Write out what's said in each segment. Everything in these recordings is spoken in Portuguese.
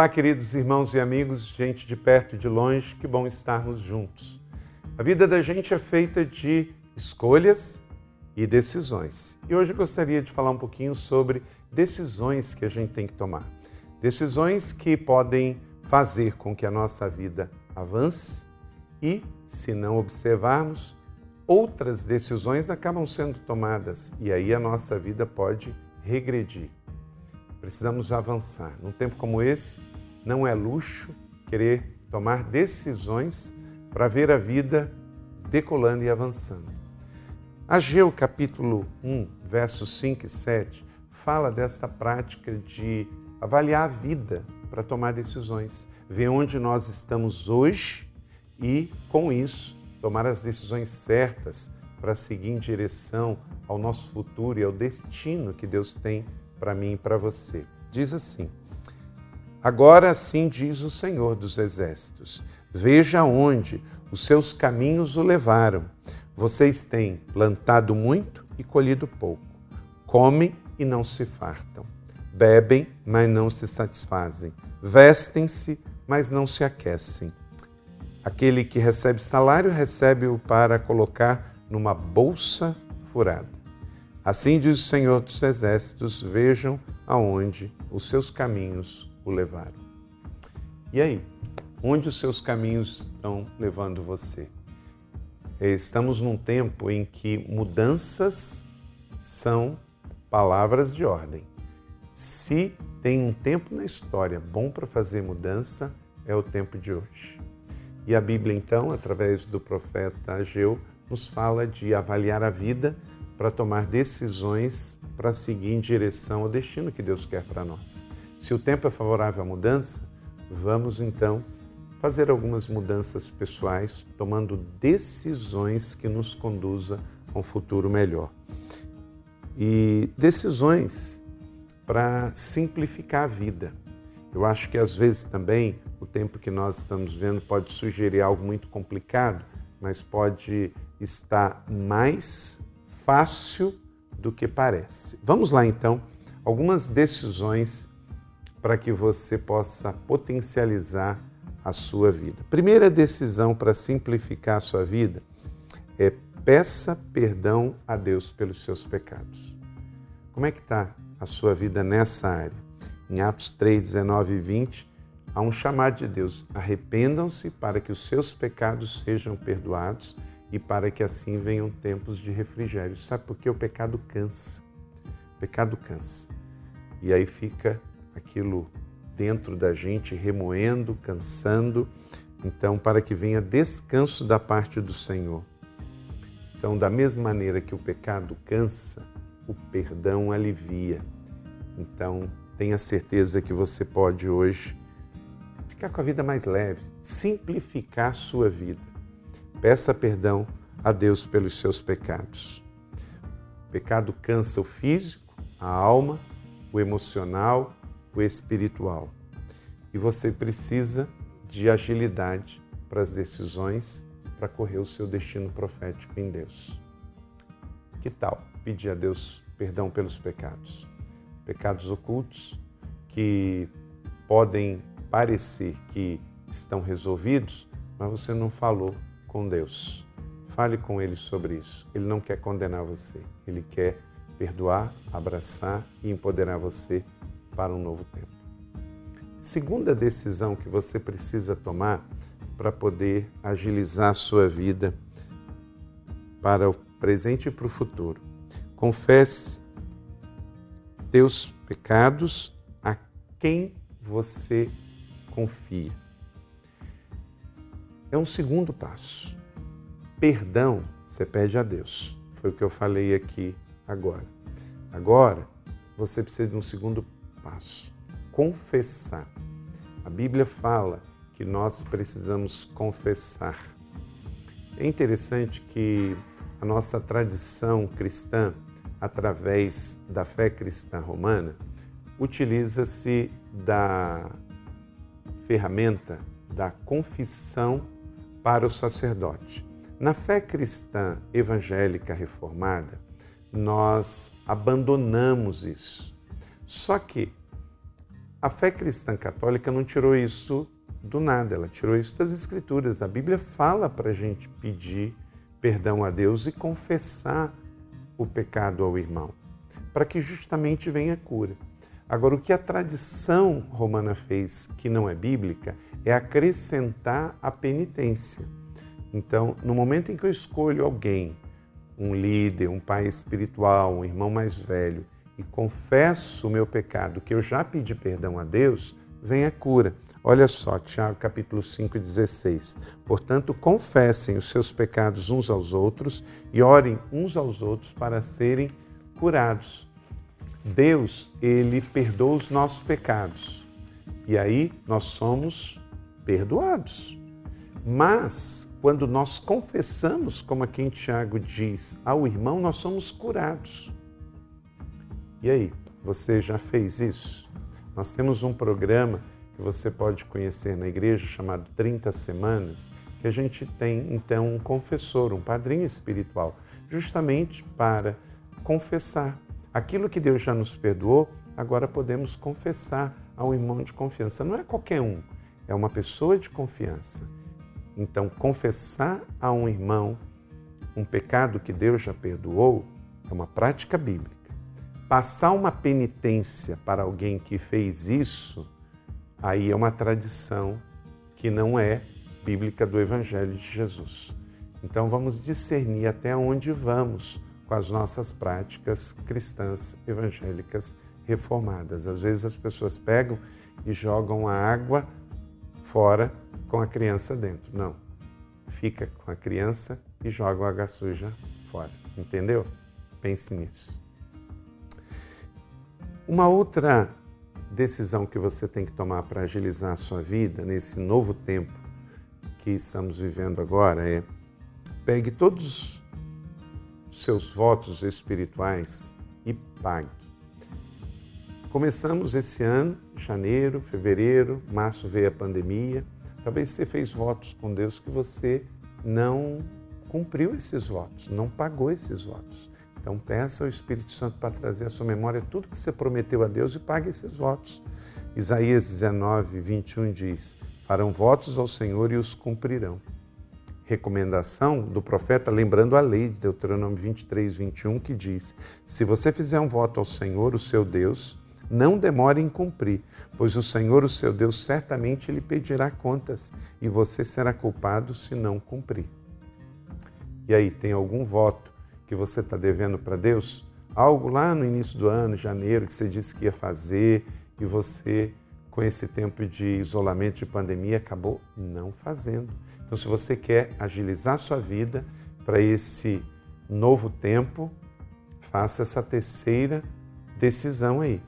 Olá, queridos irmãos e amigos, gente de perto e de longe, que bom estarmos juntos. A vida da gente é feita de escolhas e decisões. E hoje eu gostaria de falar um pouquinho sobre decisões que a gente tem que tomar. Decisões que podem fazer com que a nossa vida avance e, se não observarmos, outras decisões acabam sendo tomadas e aí a nossa vida pode regredir. Precisamos avançar. Num tempo como esse, não é luxo querer tomar decisões para ver a vida decolando e avançando. Ageu capítulo 1, versos 5 e 7 fala dessa prática de avaliar a vida para tomar decisões, ver onde nós estamos hoje e, com isso, tomar as decisões certas para seguir em direção ao nosso futuro e ao destino que Deus tem para mim e para você. Diz assim: Agora assim diz o Senhor dos Exércitos: Veja onde os seus caminhos o levaram. Vocês têm plantado muito e colhido pouco. Comem e não se fartam. Bebem, mas não se satisfazem. Vestem-se, mas não se aquecem. Aquele que recebe salário, recebe-o para colocar numa bolsa furada. Assim diz o Senhor dos Exércitos: vejam aonde os seus caminhos o levaram. E aí, onde os seus caminhos estão levando você? Estamos num tempo em que mudanças são palavras de ordem. Se tem um tempo na história bom para fazer mudança, é o tempo de hoje. E a Bíblia, então, através do profeta Ageu, nos fala de avaliar a vida para tomar decisões para seguir em direção ao destino que Deus quer para nós. Se o tempo é favorável à mudança, vamos então fazer algumas mudanças pessoais, tomando decisões que nos conduza a um futuro melhor. E decisões para simplificar a vida. Eu acho que às vezes também o tempo que nós estamos vendo pode sugerir algo muito complicado, mas pode estar mais fácil do que parece. Vamos lá então, algumas decisões para que você possa potencializar a sua vida. Primeira decisão para simplificar a sua vida é peça perdão a Deus pelos seus pecados. Como é que está a sua vida nessa área? Em Atos 3, 19 e 20, há um chamado de Deus: arrependam-se para que os seus pecados sejam perdoados e para que assim venham tempos de refrigério. Sabe por que o pecado cansa? O pecado cansa. E aí fica aquilo dentro da gente remoendo, cansando. Então, para que venha descanso da parte do Senhor. Então, da mesma maneira que o pecado cansa, o perdão alivia. Então, tenha certeza que você pode hoje ficar com a vida mais leve, simplificar a sua vida Peça perdão a Deus pelos seus pecados. O pecado cansa o físico, a alma, o emocional, o espiritual. E você precisa de agilidade para as decisões para correr o seu destino profético em Deus. Que tal pedir a Deus perdão pelos pecados? Pecados ocultos que podem parecer que estão resolvidos, mas você não falou com Deus. Fale com Ele sobre isso. Ele não quer condenar você, Ele quer perdoar, abraçar e empoderar você para um novo tempo. Segunda decisão que você precisa tomar para poder agilizar a sua vida para o presente e para o futuro. Confesse teus pecados a quem você confia é um segundo passo. Perdão você pede a Deus. Foi o que eu falei aqui agora. Agora, você precisa de um segundo passo: confessar. A Bíblia fala que nós precisamos confessar. É interessante que a nossa tradição cristã, através da fé cristã romana, utiliza-se da ferramenta da confissão para o sacerdote. Na fé cristã evangélica reformada, nós abandonamos isso. Só que A fé cristã católica não tirou isso do nada, ela tirou isso das Escrituras. A Bíblia fala para a gente pedir perdão a Deus e confessar o pecado ao irmão, para que justamente venha a cura. Agora, o que a tradição romana fez, que não é bíblica, é acrescentar a penitência. Então, no momento em que eu escolho alguém, um líder, um pai espiritual, um irmão mais velho, e confesso o meu pecado, que eu já pedi perdão a Deus, vem a cura. Olha só, Tiago capítulo 5, 16. Portanto, confessem os seus pecados uns aos outros e orem uns aos outros para serem curados. Deus, ele perdoa os nossos pecados. E aí nós somos perdoados. Mas, quando nós confessamos, como aqui em Tiago diz, ao irmão, nós somos curados. E aí, você já fez isso? Nós temos um programa que você pode conhecer na igreja chamado 30 Semanas, que a gente tem então um confessor, um padrinho espiritual, justamente para confessar aquilo que Deus já nos perdoou, agora podemos confessar ao irmão de confiança. Não é qualquer um, é uma pessoa de confiança. Então, confessar a um irmão um pecado que Deus já perdoou é uma prática bíblica. Passar uma penitência para alguém que fez isso, aí é uma tradição que não é bíblica do Evangelho de Jesus. Então vamos discernir até onde vamos com as nossas práticas cristãs evangélicas reformadas. Às vezes as pessoas pegam e jogam a água fora com a criança dentro. Não. Fica com a criança e joga a água suja fora. Entendeu? Pense nisso. Uma outra decisão que você tem que tomar para agilizar a sua vida nesse novo tempo que estamos vivendo agora é pegue todos os seus votos espirituais e pague. Começamos esse ano, janeiro, fevereiro, março veio a pandemia. Talvez você fez votos com Deus que você não cumpriu esses votos, não pagou esses votos. Então peça ao Espírito Santo para trazer à sua memória tudo que você prometeu a Deus e pague esses votos. Isaías 19, 21 diz: Farão votos ao Senhor e os cumprirão. Recomendação do profeta, lembrando a lei de Deuteronômio 23, 21, que diz: Se você fizer um voto ao Senhor, o seu Deus, não demore em cumprir, pois o Senhor, o seu Deus, certamente lhe pedirá contas e você será culpado se não cumprir. E aí, tem algum voto que você está devendo para Deus? Algo lá no início do ano, janeiro, que você disse que ia fazer e você, com esse tempo de isolamento, de pandemia, acabou não fazendo. Então, se você quer agilizar sua vida para esse novo tempo, faça essa terceira decisão aí.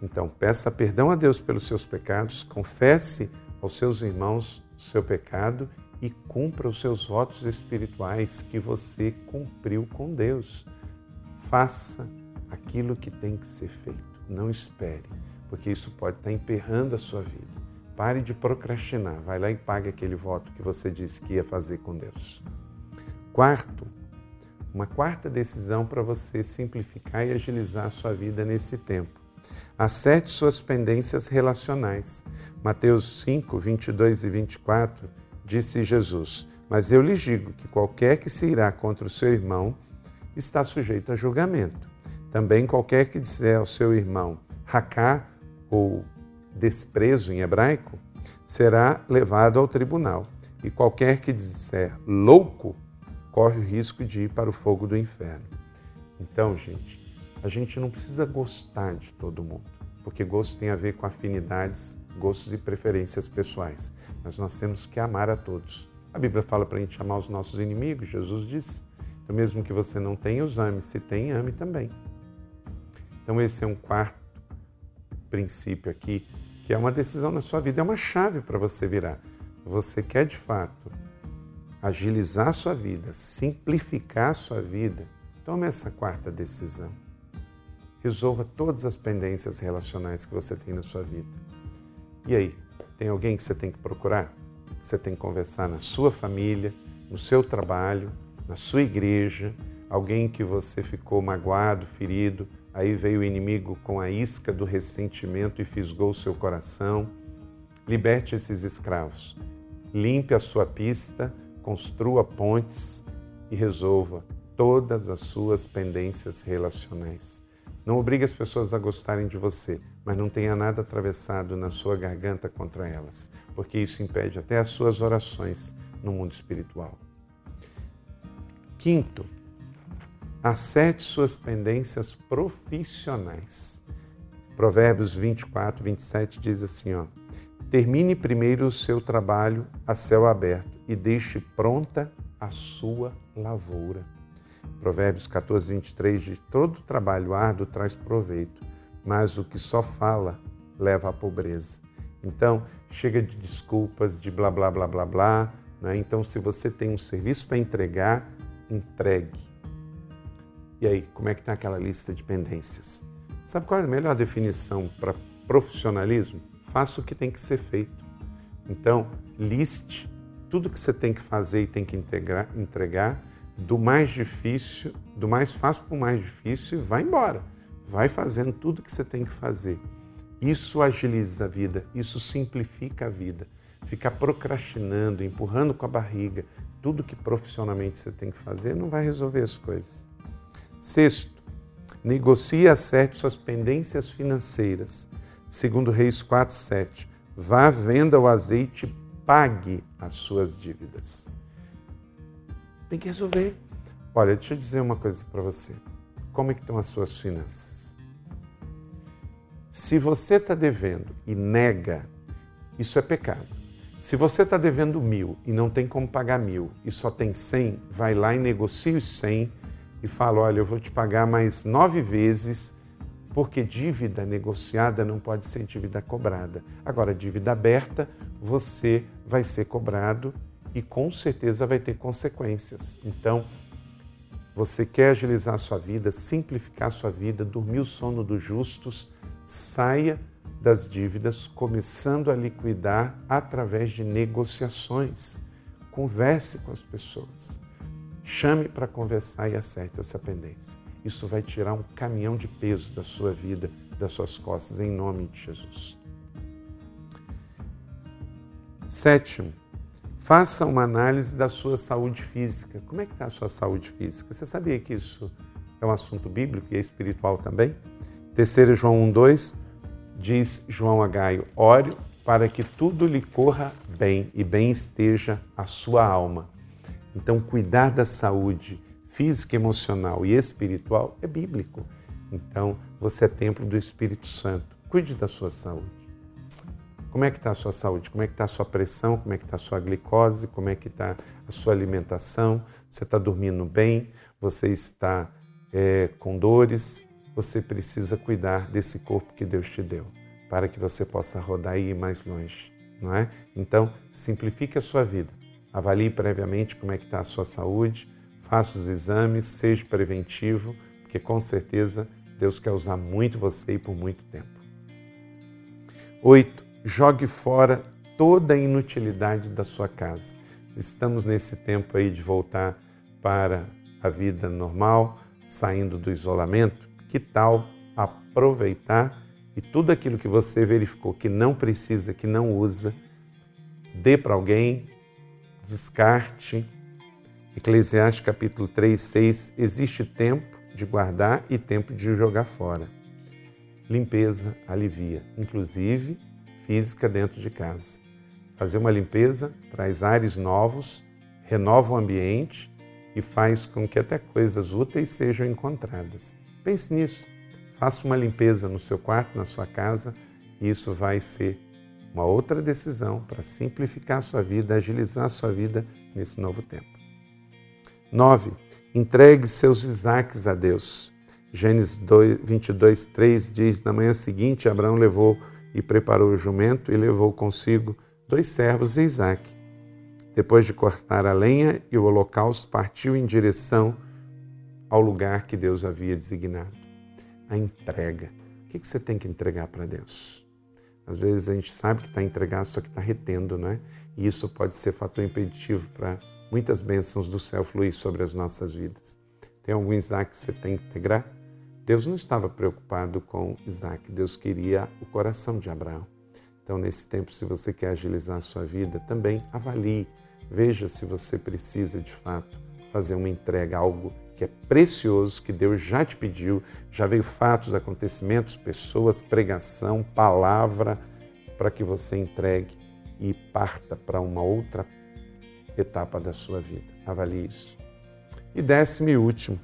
Então, peça perdão a Deus pelos seus pecados, confesse aos seus irmãos o seu pecado e cumpra os seus votos espirituais que você cumpriu com Deus. Faça aquilo que tem que ser feito. Não espere, porque isso pode estar emperrando a sua vida. Pare de procrastinar. Vai lá e pague aquele voto que você disse que ia fazer com Deus. Quarto, uma quarta decisão para você simplificar e agilizar a sua vida nesse tempo. Acerte suas pendências relacionais. Mateus 5, 22 e 24 Disse Jesus: Mas eu lhes digo que qualquer que se irá contra o seu irmão está sujeito a julgamento. Também qualquer que disser ao seu irmão racá ou desprezo em hebraico será levado ao tribunal. E qualquer que disser louco corre o risco de ir para o fogo do inferno. Então, gente, a gente não precisa gostar de todo mundo, porque gosto tem a ver com afinidades gostos e preferências pessoais, mas nós temos que amar a todos. A Bíblia fala para a gente amar os nossos inimigos, Jesus disse. Então, mesmo que você não tenha, os ame. Se tem, ame também. Então, esse é um quarto princípio aqui, que é uma decisão na sua vida, é uma chave para você virar. Você quer de fato agilizar a sua vida, simplificar a sua vida, tome essa quarta decisão. Resolva todas as pendências relacionais que você tem na sua vida. E aí, tem alguém que você tem que procurar? Você tem que conversar na sua família, no seu trabalho, na sua igreja, alguém que você ficou magoado, ferido, aí veio o inimigo com a isca do ressentimento e fisgou seu coração. Liberte esses escravos. Limpe a sua pista, construa pontes e resolva todas as suas pendências relacionais. Não obrigue as pessoas a gostarem de você, mas não tenha nada atravessado na sua garganta contra elas, porque isso impede até as suas orações no mundo espiritual. Quinto, acerte suas pendências profissionais. Provérbios 24, 27 diz assim: ó, termine primeiro o seu trabalho a céu aberto e deixe pronta a sua lavoura. Provérbios 14, 23 diz: Todo trabalho árduo traz proveito, mas o que só fala leva à pobreza. Então, chega de desculpas, de blá, blá, blá, blá, blá. Né? Então, se você tem um serviço para entregar, entregue. E aí, como é que está aquela lista de pendências? Sabe qual é a melhor definição para profissionalismo? Faça o que tem que ser feito. Então, liste tudo que você tem que fazer e tem que integrar, entregar, do mais difícil, do mais fácil para o mais difícil e vai embora. Vai fazendo tudo que você tem que fazer. Isso agiliza a vida, isso simplifica a vida. Ficar procrastinando, empurrando com a barriga, tudo que profissionalmente você tem que fazer não vai resolver as coisas. Sexto, negocie e acerte suas pendências financeiras. Segundo Reis 4, 7. Vá à venda o azeite, pague as suas dívidas. Tem que resolver. Olha, deixa eu dizer uma coisa para você. Como é que estão as suas finanças? Se você está devendo e nega, isso é pecado. Se você está devendo mil e não tem como pagar mil e só tem cem, vai lá e negocia os cem e fala, olha, eu vou te pagar mais nove vezes, porque dívida negociada não pode ser dívida cobrada. Agora, dívida aberta, você vai ser cobrado e com certeza vai ter consequências. Então, você quer agilizar a sua vida, simplificar a sua vida, dormir o sono dos justos, saia das dívidas, começando a liquidar através de negociações. Converse com as pessoas. Chame para conversar e acerte essa pendência. Isso vai tirar um caminhão de peso da sua vida, das suas costas, em nome de Jesus. Sétimo, Faça uma análise da sua saúde física. Como é que está a sua saúde física? Você sabia que isso é um assunto bíblico e é espiritual também? 3 João 1,2 diz João Agaio, ore para que tudo lhe corra bem e bem esteja a sua alma. Então, cuidar da saúde física, emocional e espiritual é bíblico. Então, você é templo do Espírito Santo. Cuide da sua saúde. Como é que está a sua saúde? Como é que está a sua pressão? Como é que está a sua glicose? Como é que está a sua alimentação? Você está dormindo bem? Você está é, com dores? Você precisa cuidar desse corpo que Deus te deu, para que você possa rodar e ir mais longe, não é? Então, simplifique a sua vida. Avalie previamente como é que está a sua saúde, faça os exames, seja preventivo, porque com certeza Deus quer usar muito você e por muito tempo. Oito, jogue fora toda a inutilidade da sua casa. Estamos nesse tempo aí de voltar para a vida normal, saindo do isolamento. Que tal aproveitar e tudo aquilo que você verificou que não precisa, que não usa, dê para alguém, descarte. Eclesiastes capítulo 3, 6, existe tempo de guardar e tempo de jogar fora. Limpeza alivia, inclusive física dentro de casa. Fazer uma limpeza traz ares novos, renova o ambiente e faz com que até coisas úteis sejam encontradas. Pense nisso. Faça uma limpeza no seu quarto, na sua casa, e isso vai ser uma outra decisão para simplificar sua vida, agilizar sua vida nesse novo tempo. 9. Entregue seus Isaques a Deus. Gênesis 22, 3 diz: Na manhã seguinte, Abraão levou e preparou o jumento e levou consigo dois servos e Isaac. Depois de cortar a lenha e o holocausto, partiu em direção ao lugar que Deus havia designado. A entrega. O que você tem que entregar para Deus? Às vezes a gente sabe que está entregado, só que está retendo, não é? E isso pode ser fator impeditivo para muitas bênçãos do céu fluir sobre as nossas vidas. Tem algum Isaac que você tem que integrar? Deus não estava preocupado com Isaac, Deus queria o coração de Abraão. Então, nesse tempo, se você quer agilizar a sua vida, também avalie, veja se você precisa de fato fazer uma entrega, algo é precioso, que Deus já te pediu, já veio fatos, acontecimentos, pessoas, pregação, palavra, para que você entregue e parta para uma outra etapa da sua vida. Avalie isso. E décimo e último,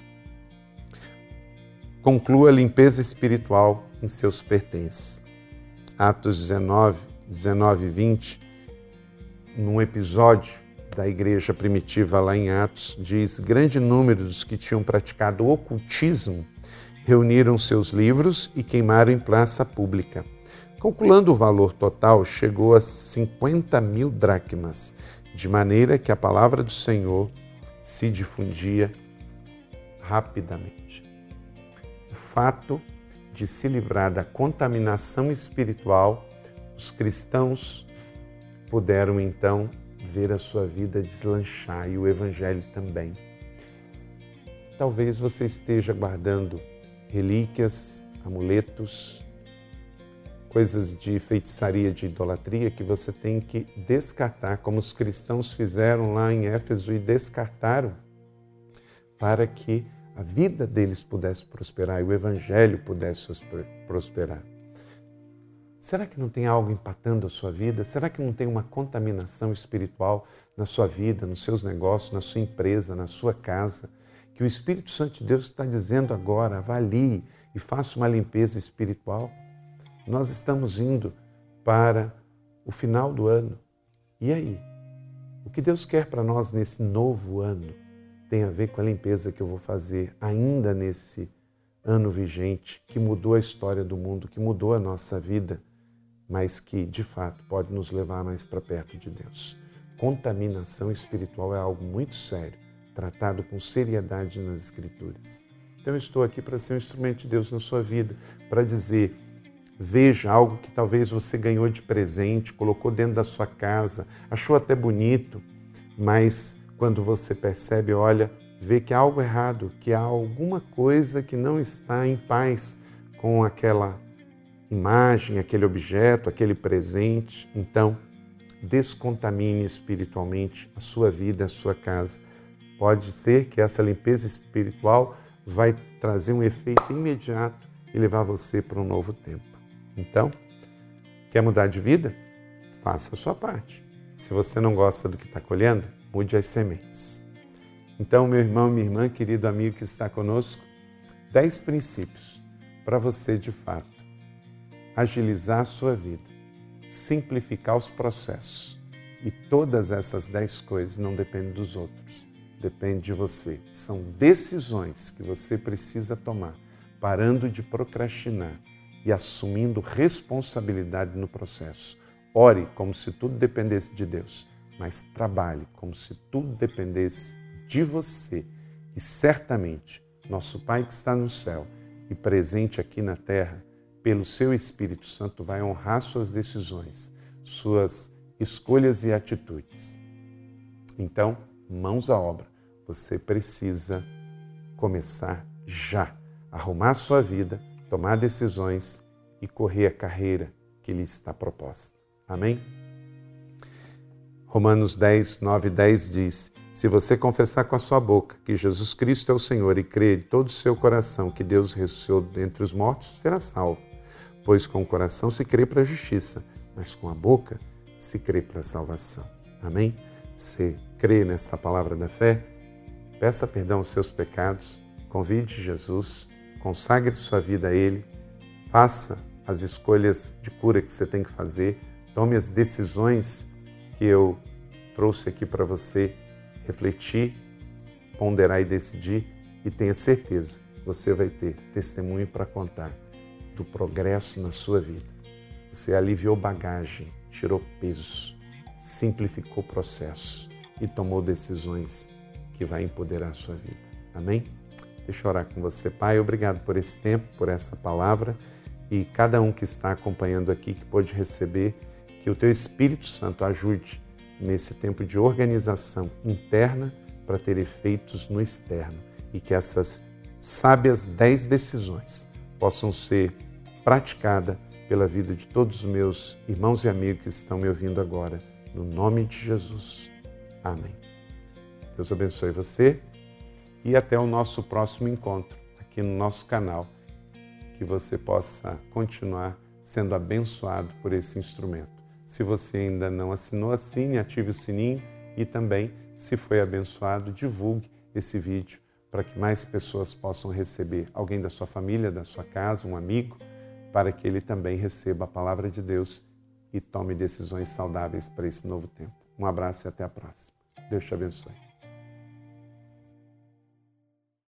conclua a limpeza espiritual em seus pertences. Atos 19, 19 e 20, num episódio da igreja primitiva lá em Atos, diz: grande número dos que tinham praticado ocultismo reuniram seus livros e queimaram em praça pública. Calculando o valor total, chegou a 50 mil dracmas, de maneira que a palavra do Senhor se difundia rapidamente. O fato de se livrar da contaminação espiritual, os cristãos puderam então ver a sua vida deslanchar e o Evangelho também. Talvez você esteja guardando relíquias, amuletos, coisas de feitiçaria, de idolatria que você tem que descartar, como os cristãos fizeram lá em Éfeso e descartaram, para que a vida deles pudesse prosperar e o evangelho pudesse prosperar. Será que não tem algo empatando a sua vida? Será que não tem uma contaminação espiritual na sua vida, nos seus negócios, na sua empresa, na sua casa? Que o Espírito Santo de Deus está dizendo agora: avalie e faça uma limpeza espiritual. Nós estamos indo para o final do ano. E aí? O que Deus quer para nós nesse novo ano tem a ver com a limpeza que eu vou fazer ainda nesse ano vigente, que mudou a história do mundo, que mudou a nossa vida mas que de fato pode nos levar mais para perto de Deus. Contaminação espiritual é algo muito sério, tratado com seriedade nas Escrituras. Então eu estou aqui para ser um instrumento de Deus na sua vida, para dizer: veja algo que talvez você ganhou de presente, colocou dentro da sua casa, achou até bonito, mas quando você percebe, olha, vê que há algo errado, que há alguma coisa que não está em paz com aquela imagem, aquele objeto, aquele presente. Então, descontamine espiritualmente a sua vida, a sua casa. Pode ser que essa limpeza espiritual vai trazer um efeito imediato e levar você para um novo tempo. Então, quer mudar de vida? Faça a sua parte. Se você não gosta do que está colhendo, mude as sementes. Então, meu irmão, minha irmã, querido amigo que está conosco, dez princípios para você de fato agilizar a sua vida, simplificar os processos. E todas essas dez coisas não dependem dos outros, depende de você. São decisões que você precisa tomar, parando de procrastinar e assumindo responsabilidade no processo. Ore como se tudo dependesse de Deus, mas trabalhe como se tudo dependesse de você. E certamente, nosso Pai que está no céu e presente aqui na terra, pelo seu Espírito Santo, vai honrar suas decisões, suas escolhas e atitudes. Então, mãos à obra. Você precisa começar já, arrumar sua vida, tomar decisões e correr a carreira que lhe está proposta. Amém? Romanos 10, 9 e 10 diz: Se você confessar com a sua boca que Jesus Cristo é o Senhor e crer de todo o seu coração que Deus ressuscitou dentre os mortos, será salvo pois com o coração se crê para a justiça, mas com a boca se crê para a salvação. Amém? Se crê nessa palavra da fé, peça perdão aos seus pecados, convide Jesus, consagre sua vida a Ele, faça as escolhas de cura que você tem que fazer, tome as decisões que eu trouxe aqui para você refletir, ponderar e decidir, e tenha certeza, você vai ter testemunho para contar do progresso na sua vida. Você aliviou bagagem, tirou peso, simplificou processo e tomou decisões que vai empoderar a sua vida. Amém? Deixa eu orar com você, Pai. Obrigado por esse tempo, por essa palavra e cada um que está acompanhando aqui que pode receber, que o Teu Espírito Santo ajude nesse tempo de organização interna para ter efeitos no externo e que essas sábias 10 decisões possam ser praticadas pela vida de todos os meus irmãos e amigos que estão me ouvindo agora. No nome de Jesus. Amém. Deus abençoe você e até o nosso próximo encontro aqui no nosso canal. Que você possa continuar sendo abençoado por esse instrumento. Se você ainda não assinou, assine, ative o sininho e também, se foi abençoado, divulgue esse vídeo para que mais pessoas possam receber, alguém da sua família, da sua casa, um amigo, para que ele também receba a palavra de Deus e tome decisões saudáveis para esse novo tempo. Um abraço e até a próxima. Deus te abençoe.